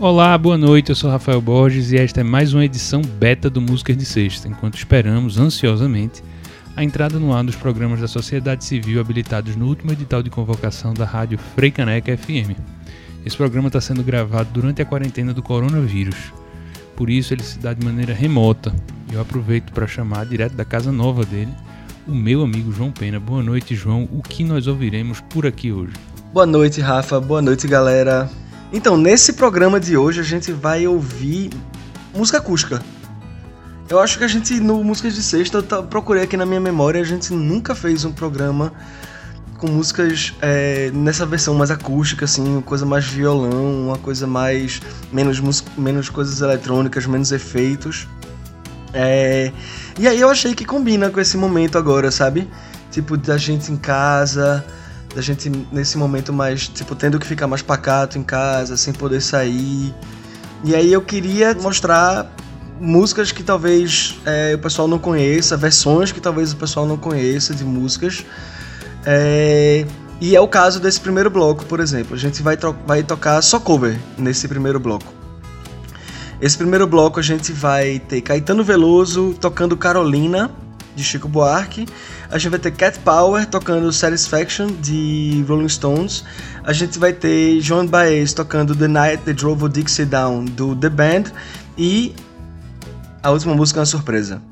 Olá, boa noite. Eu sou Rafael Borges e esta é mais uma edição beta do Músicas de Sexta, enquanto esperamos ansiosamente a entrada no ar dos programas da sociedade civil habilitados no último edital de convocação da rádio Freicaneca FM. Esse programa está sendo gravado durante a quarentena do coronavírus, por isso ele se dá de maneira remota. E eu aproveito para chamar direto da casa nova dele o meu amigo João Pena. Boa noite, João. O que nós ouviremos por aqui hoje? Boa noite, Rafa. Boa noite, galera. Então, nesse programa de hoje a gente vai ouvir música acústica. Eu acho que a gente, no Músicas de Sexta, eu procurei aqui na minha memória, a gente nunca fez um programa com músicas é, nessa versão mais acústica, assim, coisa mais violão, uma coisa mais. menos, menos coisas eletrônicas, menos efeitos. É, e aí eu achei que combina com esse momento agora, sabe? Tipo, da gente em casa, da gente nesse momento mais, tipo, tendo que ficar mais pacato em casa, sem poder sair. E aí eu queria mostrar músicas que talvez é, o pessoal não conheça, versões que talvez o pessoal não conheça de músicas. É, e é o caso desse primeiro bloco, por exemplo. A gente vai, vai tocar só cover nesse primeiro bloco. Esse primeiro bloco a gente vai ter Caetano Veloso tocando Carolina, de Chico Buarque. A gente vai ter Cat Power tocando Satisfaction de Rolling Stones. A gente vai ter Joan Baez tocando The Night That Drove Dixie Down do The Band. E a última música é uma surpresa.